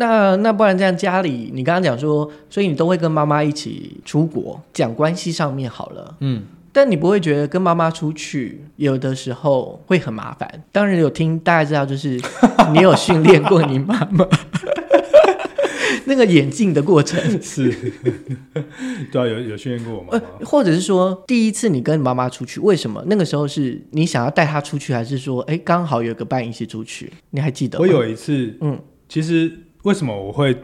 那那不然这样，家里你刚刚讲说，所以你都会跟妈妈一起出国，讲关系上面好了。嗯，但你不会觉得跟妈妈出去有的时候会很麻烦？当然有听大家知道，就是你有训练过你妈妈那个眼镜的过程，是，对啊，有有训练过我妈呃妈。，或者是说第一次你跟你妈妈出去，为什么那个时候是你想要带她出去，还是说哎刚好有个伴一起出去？你还记得？我有一次，嗯嗯，其实为什么我会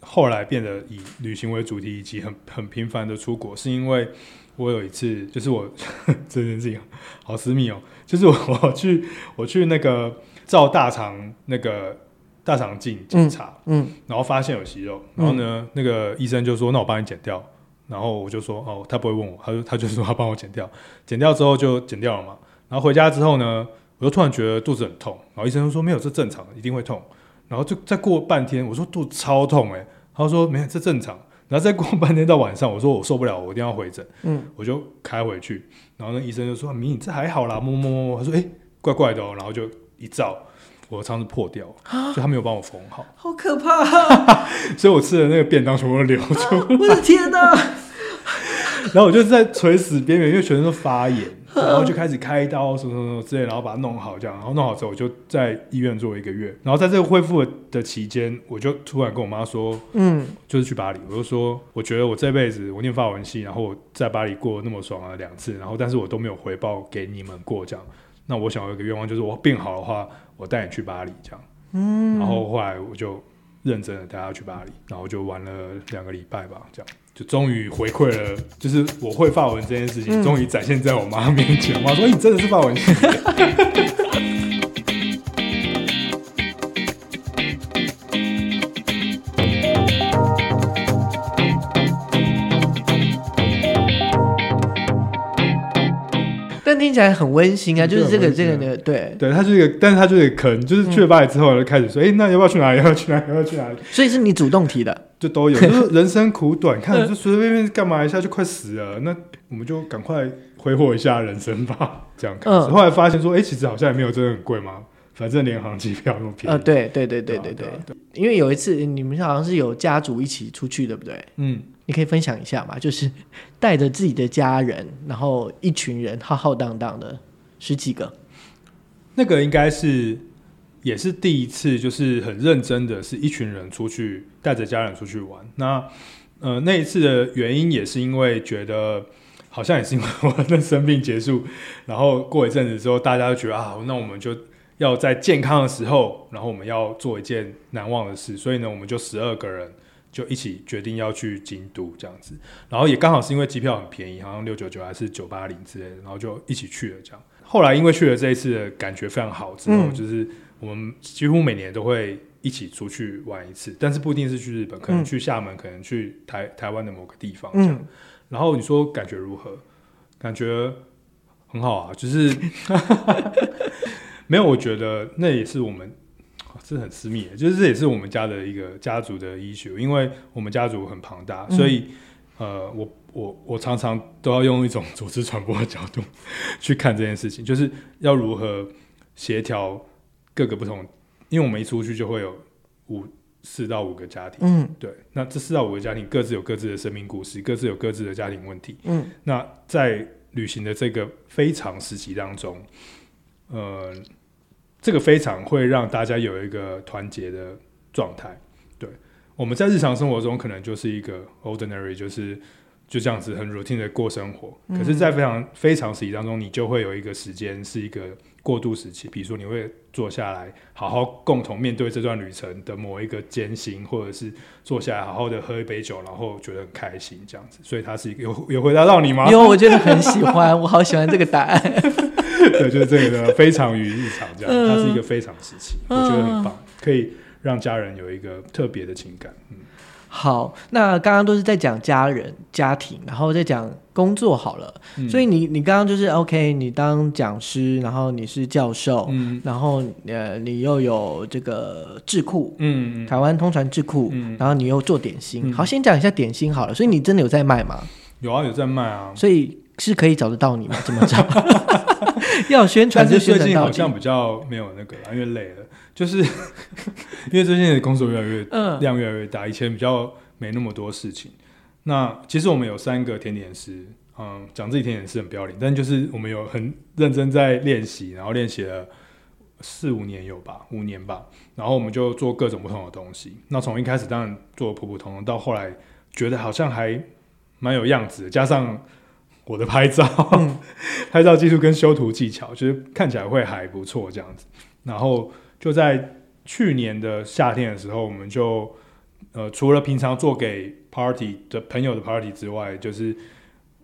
后来变得以旅行为主题，以及很很频繁的出国，是因为我有一次，就是我 这件事情好私密哦，就是我我去我去那个照大肠那个大肠镜检查，嗯然后发现有息肉，然后呢，那个医生就说：“那我帮你剪掉。”然后我就说：“哦，他不会问我，他就他就说他帮我剪掉。剪掉之后就剪掉了嘛。然后回家之后呢，我就突然觉得肚子很痛，然后医生就说：没有，这正常，一定会痛。然后就再过半天，我说肚子超痛哎、他说没有，这正常。然后再过半天到晚上，我说我受不了，我一定要回诊，嗯，我就开回去。然后那医生就说：迷你这还好啦，摸摸摸摸。他说：哎、怪怪的哦。然后就一照，我的肠子破掉就，他没有帮我缝好。好可怕、所以我吃的那个便当全部都流出，我的天哪！然后我就在垂死边缘，因为全身都发炎，然后就开始开刀什么什么之类，然后把它弄好这样，然后弄好之后我就在医院做了一个月，然后在这个恢复的期间，我就突然跟我妈说，嗯。就是去巴黎，我就说我觉得我这辈子我念法文系，然后我在巴黎过那么爽啊两次，然后但是我都没有回报给你们过这样，那我想有一个愿望就是我病好的话，我带你去巴黎这样，嗯，然后后来我就认真的带她去巴黎，然后就玩了两个礼拜吧，这样就终于回馈了，就是我会发文这件事情，嗯终于展现在我妈面前。我妈说：“你真的是发文。但听起来很温馨啊，嗯就是这个这个的，对”，对，他就是一个，但是它就是一个坑，就是去了巴黎之后就开始说：“哎、那要不要去哪里？要不要去哪里？要不要去哪里所以是你主动提的，？”就都有，就是人生苦短，看就随随便便干嘛一下就快死了，那我们就赶快挥霍一下人生吧。这样开始，嗯后来发现说：“哎、其实好像也没有真的很贵嘛，反正联航机票那么便宜。呃，对对对对啊对对啊，因为有一次你们好像是有家族一起出去，对不对？嗯。你可以分享一下嘛，就是带着自己的家人，然后一群人浩浩荡荡的十几个，那个应该是也是第一次，就是很认真的是一群人出去带着家人出去玩。那呃那一次的原因也是因为觉得好像也是因为我的生病结束，然后过一阵子之后，大家就觉得啊，那我们就要在健康的时候，然后我们要做一件难忘的事，所以呢，我们就十二个人。就一起决定要去京都这样子，然后也刚好是因为机票很便宜，好像六九九还是九八零之类的，然后就一起去了这样。后来因为去了这一次的感觉非常好之后，嗯就是我们几乎每年都会一起出去玩一次，但是不一定是去日本，可能嗯去厦门，可能去台台湾的某个地方这样。嗯，然后你说感觉如何？感觉很好啊，就是 没有，我觉得那也是我们。是很私密的，就是这也是我们家的一个家族的 issue，因为我们家族很庞大，嗯所以、呃，我我我常常都要用一种组织传播的角度 去看这件事情，就是要如何协调各个不同，因为我们一出去就会有五四到五个家庭，嗯对，那这四到五个家庭各自有各自的生命故事，各自有各自的家庭问题。嗯那在旅行的这个非常时期当中，呃，这个非常会让大家有一个团结的状态。对，我们在日常生活中可能就是一个 ordinary，就是就这样子很 routine 的过生活。嗯可是，在非常非常时期当中，你就会有一个时间是一个过渡时期，比如说你会坐下来，好好共同面对这段旅程的某一个艰辛，或者是坐下来好好的喝一杯酒，然后觉得很开心这样子。所以它是一个有有回答到你吗？有，我觉得很喜欢，我好喜欢这个答案。对，就是这个的非常于日常这样，嗯它是一个非常时期，我觉得很棒，可以让家人有一个特别的情感。嗯，好，那刚刚都是在讲家人、家庭，然后再讲工作好了。嗯所以你你刚刚就是 OK，你当讲师，然后你是教授，嗯然后呃你又有这个智库，嗯嗯台湾通传智库，嗯，然后你又做点心。嗯好，先讲一下点心好了。所以你真的有在卖吗？有啊，有在卖啊。所以是可以找得到你吗？怎么找？要宣传但就是宣传最近好像。比较没有那个啦，因为累了，就是 因为最近的工作越来越嗯，量越来越大，以前比较没那么多事情。那其实我们有三个甜点师，嗯，讲自己甜点师很不要脸，但就是我们有很认真在练习，然后练习了四五年有吧，五年吧，然后我们就做各种不同的东西。那从一开始当然做普普通通，到后来觉得好像还蛮有样子的，加上我的拍照，嗯。拍照技术跟修图技巧，就是看起来会还不错这样子。然后就在去年的夏天的时候，我们就呃除了平常做给 party 的朋友的 party 之外，就是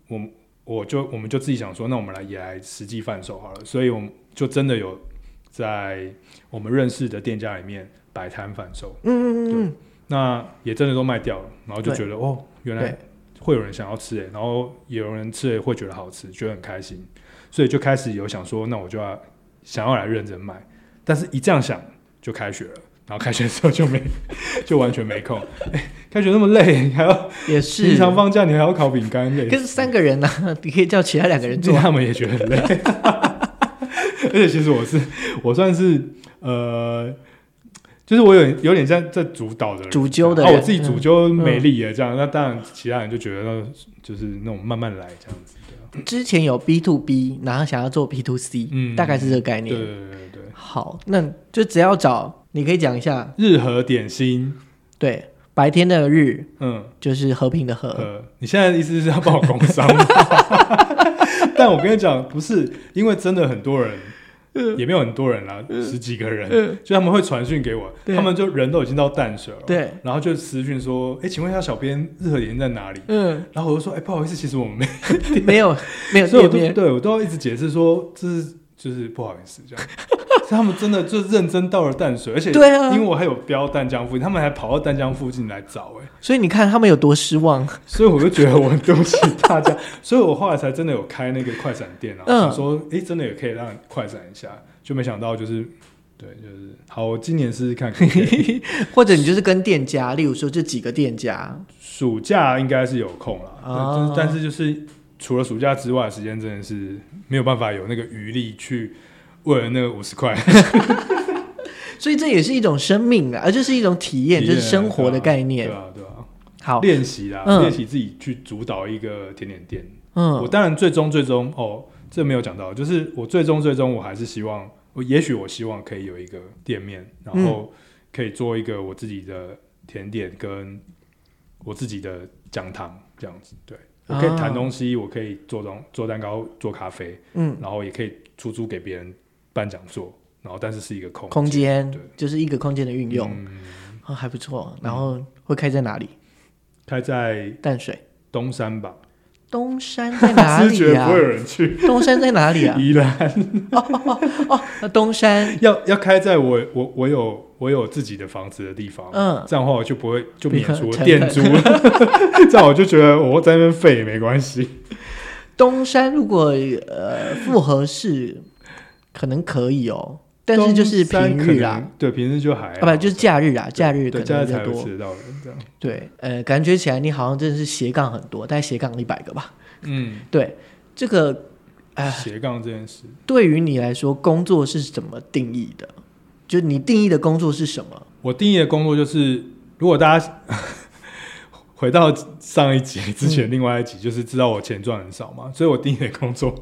我我就我们就自己想说，那我们来也来实际贩售好了，所以我们就真的有在我们认识的店家里面摆摊贩售，嗯嗯嗯那也真的都卖掉了，然后就觉得哦，原来对会有人想要吃诶，然后也有人吃了会觉得好吃，觉得很开心，所以就开始有想说，那我就要想要来认真卖，但是一这样想就开学了。然后开学之后就没，就完全没空。哎，开学那么累，你还要嗯，也是。平常放假，你还要烤饼干，累死。可是三个人呢、你可以叫其他两个人做。他们也觉得很累。而且其实我是我算是呃，就是我有有点像在主导的人，主揪的啊，我自己主揪没力了这样。那当然，其他人就觉得那就是那种慢慢来这样子。之前有 B to B，然后想要做 B to C，、嗯大概是这个概念。对对对对对，好，那就只要找，你可以讲一下，日和点心，对，白天的日嗯就是和平的和，呃，你现在的意思是要帮我工商？但我跟你讲，不是，因为真的很多人。也没有很多人啦，十几个人，嗯就他们会传讯给我，他们就人都已经到淡水了，对，然后就私讯说：“哎、请问一下，小编日和点在哪里嗯，？”然后我就说：“哎、不好意思，其实我们没。没有没”有所以我都，对我都要一直解释说，这是就是不好意思这样。他们真的就认真到了淡水，而且对啊。因为我还有标淡江附近，他们还跑到淡江附近来找、哎，所以你看他们有多失望。所以我就觉得我很对不起大家，所以我后来才真的有开那个快闪店啊，嗯。想说哎、真的也可以让快闪一下，就没想到就是对，就是好，我今年试试看 或者你就是跟店家，例如说这几个店家，暑假应该是有空了，哦但是但是就是除了暑假之外的时间，真的是没有办法有那个余力去为了那个五十块。所以这也是一种生命啊，而这是一种体验，就是生活的概念。对。啊对啊，好，练习啦，嗯。练习自己去主导一个甜点店。嗯。我嗯，当然最终最终哦，这没有讲到，就是我最终最终我还是希望，我也许我希望可以有一个店面，然嗯。后可以做一个我自己的甜点跟我自己的讲堂这样子。对。我可以弹啊东西，我可以做东做蛋糕、做咖啡，嗯，然后也可以出租给别人办讲座，然后但是是一个空空间对就是一个空间的运用，还不错。然后会开在哪里？开在淡水。东山吧，东山在哪里啊 不会？有人去东山在哪里啊？宜兰。那东山，要要开在我我我有我有自己的房子的地方，嗯这样的话我就不会就免除成本店租了，这样我就觉得我在那边废也没关系。东山如果呃复合式，可能可以哦，但是就是平日啊，对，平日就还啊不就是假日啊，假日可能比较多。吃得到人这样。对，呃，感觉起来你好像真的是斜杠很多，大概斜杠一百个吧。嗯，对，这个呃，斜杠这件事，对于你来说，工作是怎么定义的？就你定义的工作是什么？我定义的工作就是，如果大家 回到上一集之前另外一集，就是知道我钱赚很少嘛，所以我定义的工作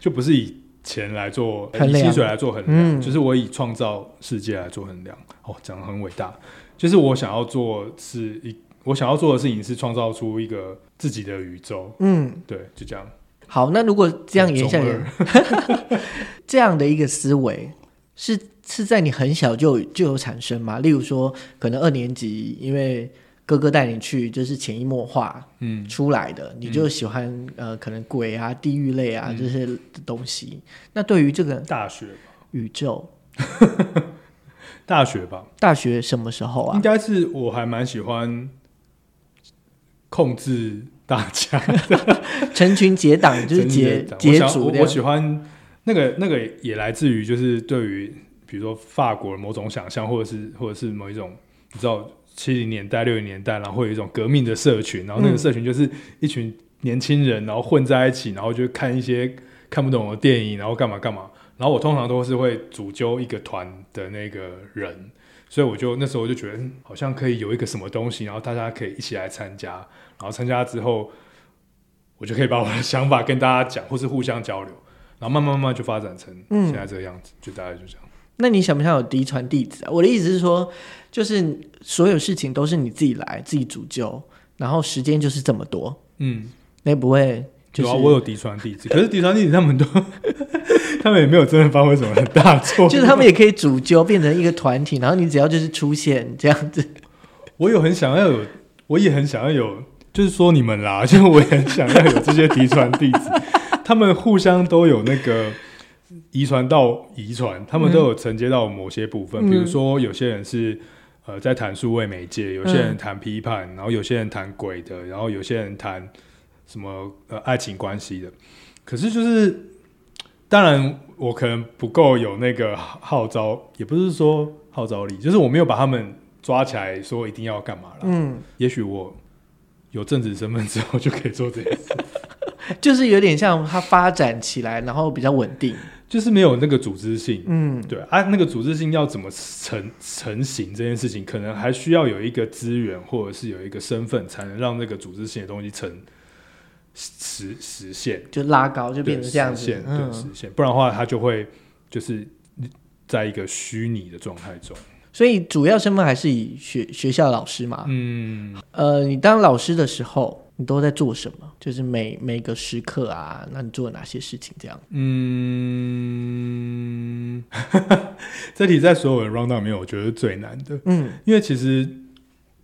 就不是以钱来做，以薪水来做衡量，嗯就是我以创造世界来做衡量。哦，讲的很伟大，就是我想要做是一，我想要做的事情是创造出一个自己的宇宙。嗯，对，就这样。好，那如果这样言下中来，这样的一个思维是是在你很小就就有产生吗？例如说，可能二年级因为哥哥带你去，就是潜移默化嗯，出来的，你就喜欢、呃，可能鬼啊、地狱类啊、嗯这些东西。那对于这个大学吧，宇宙，大学吧，大学什么时候啊？应该是我还蛮喜欢控制大家。成群结党，就是结结组我。喜欢那个那个也来自于就是对于比如说法国的某种想象，或者是或者是某一种你知道七零年代六零年代，然后会有一种革命的社群，然后那个嗯社群就是一群年轻人，然后混在一起，然后就看一些看不懂的电影，然后干嘛干嘛。然后我通常都是会主揪一个团的那个人，所以我就那时候就觉得嗯好像可以有一个什么东西，然后大家可以一起来参加，然后参加之后，我就可以把我的想法跟大家讲，或是互相交流，然后慢慢慢慢就发展成嗯现在这个样子，就大概就这样。那你想不想有嫡传弟子啊？我的意思是说，就是所有事情都是你自己来，自己主揪，然后时间就是这么多，嗯，那不会就是、有啊，我有嫡传弟子，可是嫡传弟子他们都，他们也没有真的发挥什么很大作用。就是他们也可以主揪变成一个团体，然后你只要就是出现这样子。我有很想要有，我也很想要有，就是说你们啦，就是我也很想要有这些嫡传弟子，他们互相都有那个遗传到遗传，他们都有承接到某些部分，嗯比如说有些人是。呃，在谈数位媒介，有些人谈批判，然后有些人谈鬼的，然后有些人谈什么呃爱情关系的。可是就是，当然我可能不够有那个号召，也不是说号召力，就是我没有把他们抓起来说一定要干嘛了。嗯，也许我有政治身份之后就可以做这件事，就是有点像它发展起来，然后比较稳定。就是没有那个组织性。嗯，对啊，那个组织性要怎么成成型这件事情，可能还需要有一个资源，或者是有一个身份，才能让那个组织性的东西成实实现，就拉高，就变成这样子对实。现，对嗯，实现。不然的话，它就会就是在一个虚拟的状态中。所以主要身份还是以学学校老师嘛。嗯，呃，你当老师的时候，你都在做什么？就是每每个时刻啊，那你做了哪些事情？这样。嗯，这题在所有的 round down 里面，我觉得是最难的。嗯因为其实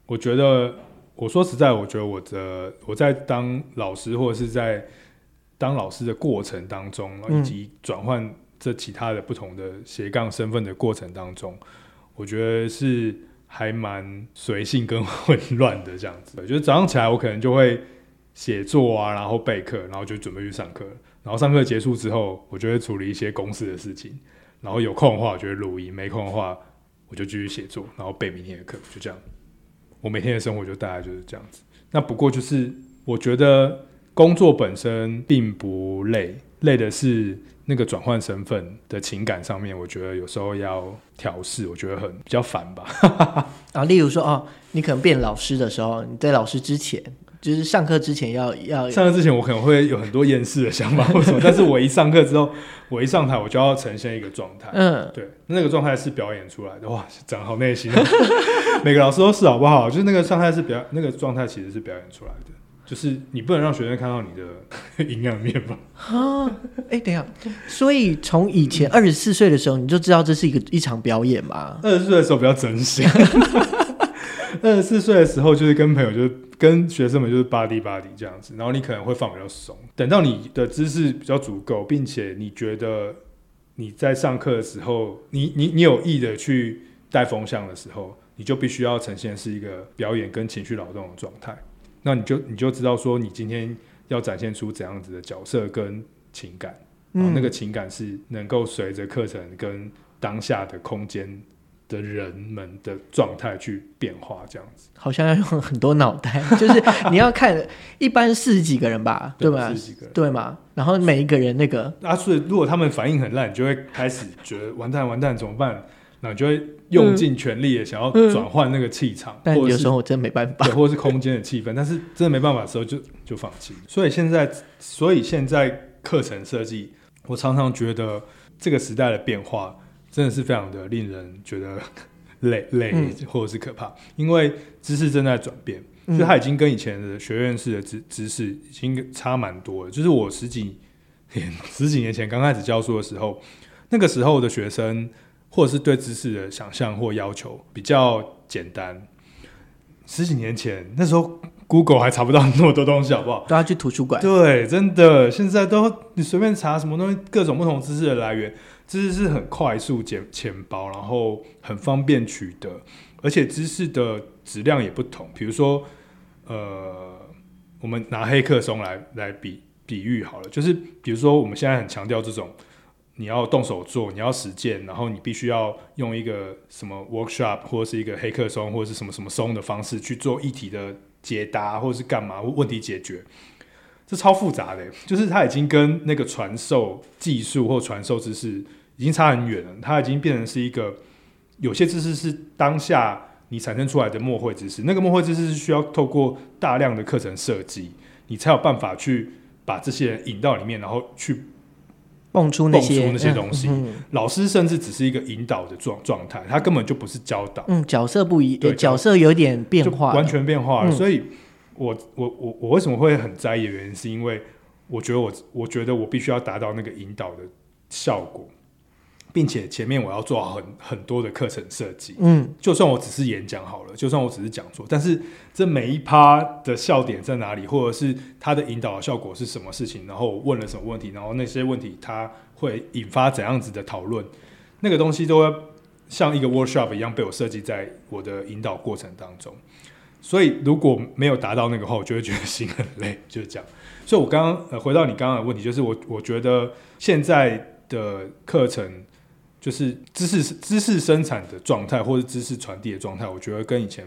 我觉得，我说实在，我觉得我的我在当老师或者是在当老师的过程当中，嗯以及转换这其他的不同的斜杠身份的过程当中，我觉得是还蛮随性跟混乱的这样子。就是早上起来，我可能就会写作啊，然后备课，然后就准备去上课。然后上课结束之后，我就会处理一些公司的事情。然后有空的话，我就会录音；没空的话，我就继续写作，然后备明天的课，就这样。我每天的生活就大概就是这样子。那不过就是我觉得工作本身并不累，累的是那个转换身份的情感上面，我觉得有时候要调试，我觉得很比较烦吧。啊，例如说哦，你可能变老师的时候，你在老师之前，就是上课之前要要上课之前我可能会有很多厌世的想法或什么，但是我一上课之后，我一上台我就要呈现一个状态。嗯，对，那个状态是表演出来的，哇，讲得好内心、哦。每个老师都是好不好？就是那个状态是表，那个状态其实是表演出来的，就是你不能让学生看到你的 营养面吧？啊，哎，等一下，所以从以前二十四岁的时候，你就知道这是一个一场表演嘛？二十岁的时候比较真心，二十四岁的时候就是跟朋友就是跟学生们就是 body body 这样子，然后你可能会放比较松，等到你的知识比较足够，并且你觉得你在上课的时候，你你你有意的去带风向的时候，你就必须要呈现是一个表演跟情绪劳动的状态，那你就你就知道说你今天要展现出怎样子的角色跟情感。然后嗯，那个情感是能够随着课程跟当下的空间的人们的状态去变化，这样子，好像要用很多脑袋，就是你要看，一般四十几个人吧，对吧四？十几个人。对嘛？然后每一个人那个，啊，所以如果他们反应很烂，你就会开始觉得完蛋完蛋怎么办？那就会用尽全力的想要转换那个气场，但有时候我真没办法。对，或者是空间的气氛，但是真的没办法的时候就就放弃。所以现在，所以现在课程设计，我常常觉得这个时代的变化真的是非常的令人觉得 累累嗯或者是可怕，因为知识正在转变，嗯就它已经跟以前的学院式的知知识已经差蛮多了。就是我十几年十几年前刚开始教书的时候，那个时候的学生或者是对知识的想象或要求比较简单。十几年前那时候 Google 还查不到那么多东西，好不好？都要去图书馆。对，真的，现在都你随便查什么东西，各种不同知识的来源，知识是很快速、简浅薄，然后很方便取得，而且知识的质量也不同。比如说，呃，我们拿黑客松来来比比喻好了，就是比如说我们现在很强调这种。你要动手做，你要实践，然后你必须要用一个什么 workshop 或者是一个黑客松或者是什么什么松的方式去做议题的解答，或者是干嘛问题解决。这超复杂的，就是它已经跟那个传授技术或传授知识已经差很远了，它已经变成是一个有些知识是当下你产生出来的默会知识，那个默会知识是需要透过大量的课程设计，你才有办法去把这些人引到里面，然后去蹦出那些蹦出那些东西。嗯老师甚至只是一个引导的状状态，他根本就不是教导。嗯，角色不一，对呃角色有点变化，完全变化了。嗯。所以我我我我为什么会很在意的原因，是因为我觉得我我觉得我必须要达到那个引导的效果，并且前面我要做好很很多的课程设计。嗯就算我只是演讲好了，就算我只是讲座，但是这每一趴的笑点在哪里，或者是它的引导的效果是什么事情，然后我问了什么问题，然后那些问题它会引发怎样子的讨论，那个东西都要像一个 workshop 一样被我设计在我的引导过程当中。所以如果没有达到那个话，我就会觉得心很累，就是这样。所以我刚刚呃回到你刚刚的问题，就是我我觉得现在的课程就是知识知识生产的状态，或者知识传递的状态，我觉得跟以前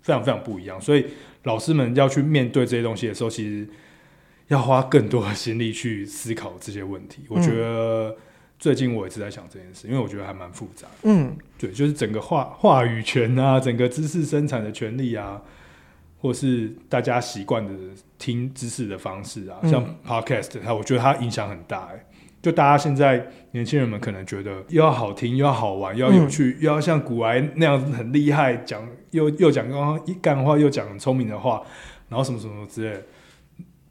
非常非常不一样。所以老师们要去面对这些东西的时候，其实要花更多的心力去思考这些问题。我觉得最近我一直在想这件事，因为我觉得还蛮复杂的。嗯对，就是整个话话语权啊，整个知识生产的权利啊，或是大家习惯的听知识的方式啊，嗯像 podcast，它我觉得它影响很大、欸。就大家现在年轻人们可能觉得又要好听，又要好玩，又要有趣，又要像古埃那样子很厉害，讲又又讲刚刚一干话，又讲很聪明的话，然后什么什么之类的，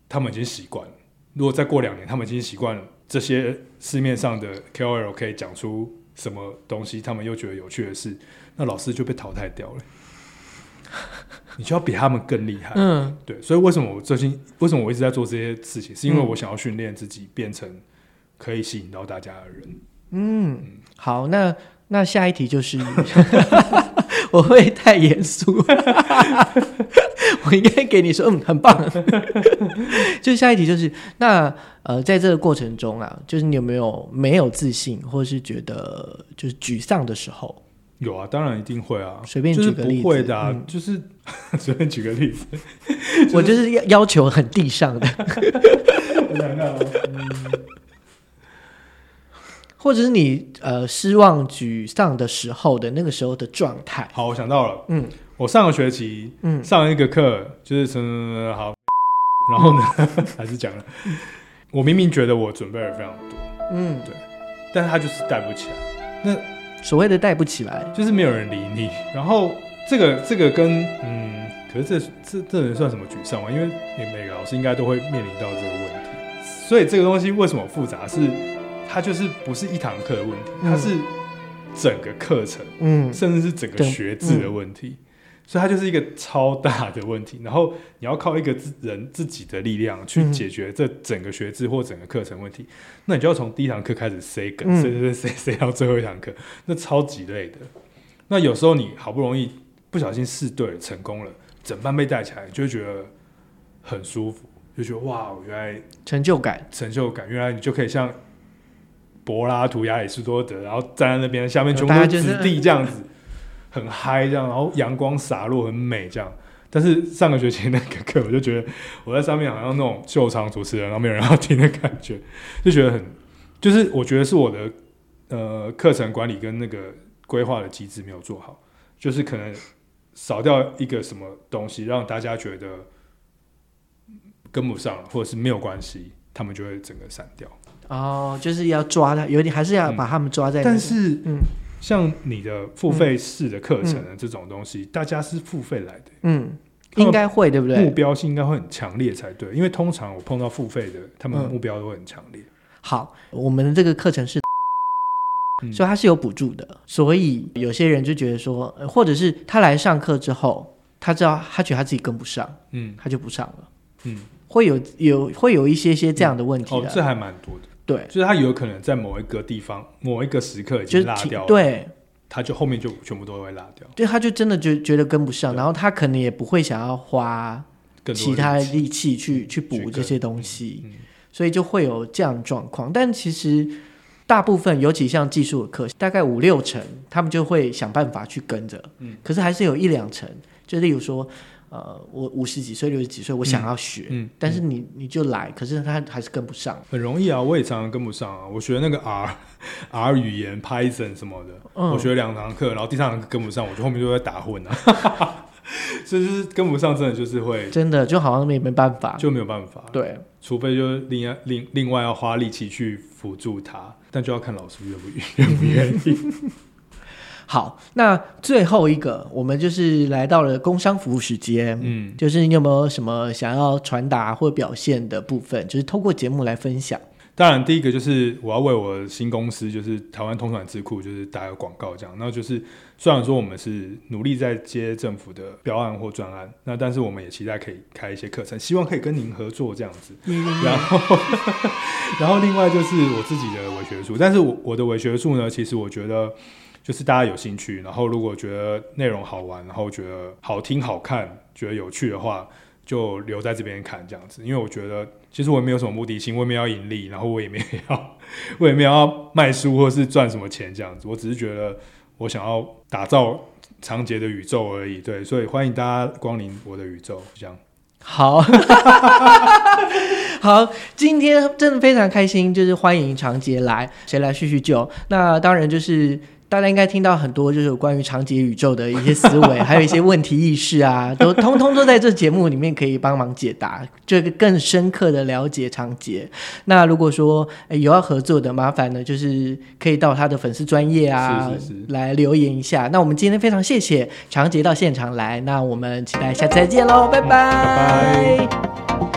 他们已经习惯了。如果再过两年，他们已经习惯了这些市面上的 KOL 可以讲出什么东西，他们又觉得有趣的事，那老师就被淘汰掉了。你就要比他们更厉害，嗯对，所以为什么我最近为什么我一直在做这些事情，是因为嗯我想要训练自己变成可以吸引到大家的人。嗯，好，那那下一题就是，我会太严肃，我应该给你说，嗯，很棒。就下一题就是，那呃，在这个过程中啊，就是你有没有没有自信，或是觉得就是沮丧的时候？有啊，当然一定会啊，随便就是举个例子不会的啊，嗯就是随便举个例子，我就是要要求很地上的，我想看哦，或者是你呃失望、沮丧的时候的那个时候的状态。好，我想到了，嗯我上个学期嗯上一个课就是什么好，然后呢 还是讲了，我明明觉得我准备了非常多，嗯，对但是他就是带不起来，那所谓的带不起来，就是没有人理你。然后这个这个跟嗯，可是这这这能算什么沮丧吗？因为你每个老师应该都会面临到这个问题，所以这个东西为什么复杂？是它就是不是一堂课的问题，它嗯是整个课程，嗯甚至是整个学制的问题。所以它就是一个超大的问题，然后你要靠一个自人自己的力量去嗯解决这整个学制或整个课程问题，那你就要从第一堂课开始塞梗，嗯塞塞塞塞到最后一堂课，那超级累的。那有时候你好不容易不小心试对了，成功了，整班被带起来，你就会觉得很舒服，就觉得哇，原来成就感。成就感，原来你就可以像柏拉图、亚里士多德，然后站在那边，下面全部都子弟这样子，很嗨这样，然后阳光洒落，很美这样。但是上个学期那个课，我就觉得我在上面好像那种秀场主持人，然后没有人要听的感觉，就觉得很，就是我觉得是我的呃课程管理跟那个规划的机制没有做好，就是可能少掉一个什么东西，让大家觉得跟不上，或者是没有关系，他们就会整个散掉。哦，就是要抓他，有点还是要把他们抓在、那个但是，嗯像你的付费式的课程的这种东西，大家是付费来的，嗯，应该会对不对目？标性应该会很强烈才对。因为通常我碰到付费的，他们嗯目标都会很强烈。好，我们的这个课程是，嗯所以它是有补助的，所以有些人就觉得说，呃或者是他来上课之后，他知道他觉得他自己跟不上，嗯他就不上了，嗯，会有有会有一些些这样的问题的，，哦这还蛮多的。对，就是他有可能在某一个地方、某一个时刻已经落掉了，，对。他就后面就全部都会落掉。对，他就真的觉觉得跟不上，然后他可能也不会想要花其他力气去去去补这些东西，嗯所以就会有这样的状况。但其实大部分，尤其像技术的课，大概五六成，他们就会想办法去跟着。嗯可是还是有一两成，就例如说，呃，我五十几岁、六十几岁，我想要学，嗯，但是你你就来，可是他还是跟不上。很容易啊，我也常常跟不上啊。我学那个 R R 语言 Python 什么的，嗯我学两堂课，然后第三堂课跟不上，我就后面就在打混啊。就是跟不上，真的就是会真的就好像没没办法。就没有办法，对，除非就是另外另另外要花力气去辅助他，但就要看老师愿不愿不愿意。好，那最后一个，我们就是来到了工商服务时间。嗯，就是你有没有什么想要传达或表现的部分？就是透过节目来分享。当然第一个就是我要为我的新公司，就是台湾通传智库，就是打个广告这样。那就是虽然说我们是努力在接政府的标案或专案，那但是我们也期待可以开一些课程，希望可以跟您合作这样子。然后，然后另外就是我自己的伪学术，但是我我的伪学术呢，其实我觉得就是大家有兴趣，然后如果觉得内容好玩，然后觉得好听好看，觉得有趣的话，就留在这边看这样子。因为我觉得其实我也没有什么目的性，我也没有要盈利，然后我也没有要，我也没有要卖书或是赚什么钱这样子，我只是觉得我想要打造长杰的宇宙而已。对，所以欢迎大家光临我的宇宙，这样。好，好，今天真的非常开心，就是欢迎长杰来，谁来叙叙旧？那当然就是大家应该听到很多就是有关于长节宇宙的一些思维，还有一些问题意识啊，都通通都在这节目里面可以帮忙解答，这个更深刻的了解长节。那如果说、诶有要合作的，麻烦呢就是可以到他的粉丝专业啊来留言一下。那我们今天非常谢谢长节到现场来，那我们期待下次再见喽，拜拜拜拜